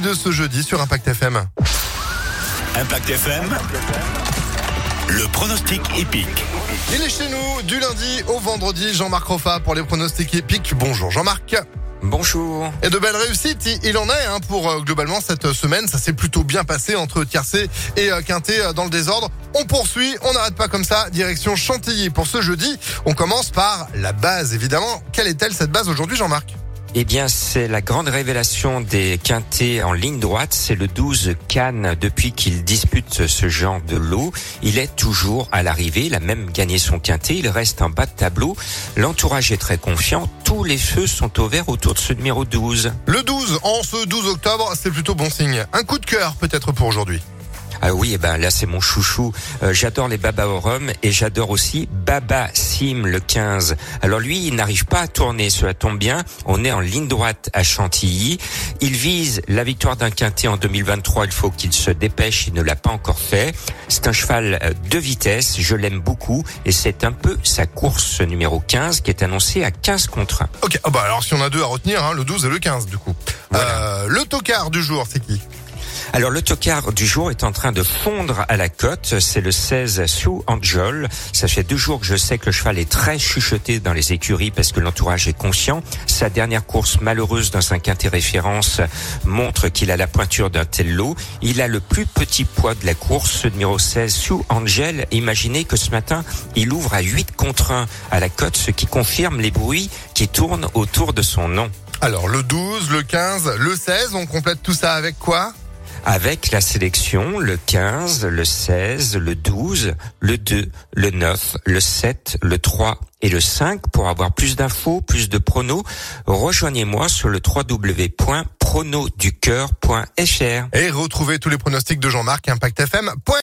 de ce jeudi sur Impact FM. Impact FM. Le pronostic épique. Il est chez nous du lundi au vendredi, Jean-Marc Roffa pour les pronostics épiques. Bonjour Jean-Marc. Bonjour. Et de belles réussites, il en est hein, pour euh, globalement cette semaine. Ça s'est plutôt bien passé entre Tiercé et euh, Quintet euh, dans le désordre. On poursuit, on n'arrête pas comme ça. Direction Chantilly pour ce jeudi. On commence par la base évidemment. Quelle est-elle cette base aujourd'hui Jean-Marc? Eh bien, c'est la grande révélation des quintés en ligne droite. C'est le 12 Cannes depuis qu'il dispute ce genre de lot. Il est toujours à l'arrivée. Il a même gagné son quintet. Il reste en bas de tableau. L'entourage est très confiant. Tous les feux sont au vert autour de ce numéro 12. Le 12, en ce 12 octobre, c'est plutôt bon signe. Un coup de cœur peut-être pour aujourd'hui. Ah oui, eh ben là c'est mon chouchou. Euh, j'adore les Baba au rhum et j'adore aussi Baba Sim le 15. Alors lui, il n'arrive pas à tourner, cela tombe bien. On est en ligne droite à Chantilly. Il vise la victoire d'un quintet en 2023. Il faut qu'il se dépêche. Il ne l'a pas encore fait. C'est un cheval euh, de vitesse. Je l'aime beaucoup et c'est un peu sa course numéro 15 qui est annoncée à 15 contre 1. Ok, oh bah alors si on a deux à retenir, hein, le 12 et le 15 du coup. Euh, le tocard du jour, c'est qui? Alors le tocard du jour est en train de fondre à la côte. C'est le 16 Sue Angel. Ça fait deux jours que je sais que le cheval est très chuchoté dans les écuries parce que l'entourage est conscient. Sa dernière course malheureuse dans un quintet référence montre qu'il a la pointure d'un tel lot. Il a le plus petit poids de la course, ce numéro 16 Sue Angel. Imaginez que ce matin, il ouvre à 8 contre 1 à la côte, ce qui confirme les bruits qui tournent autour de son nom. Alors le 12, le 15, le 16, on complète tout ça avec quoi? Avec la sélection le 15, le 16, le 12, le 2, le 9, le 7, le 3 et le 5. Pour avoir plus d'infos, plus de pronos, rejoignez-moi sur le www.pronoducœur.fr. Et retrouvez tous les pronostics de Jean-Marc Impact FM.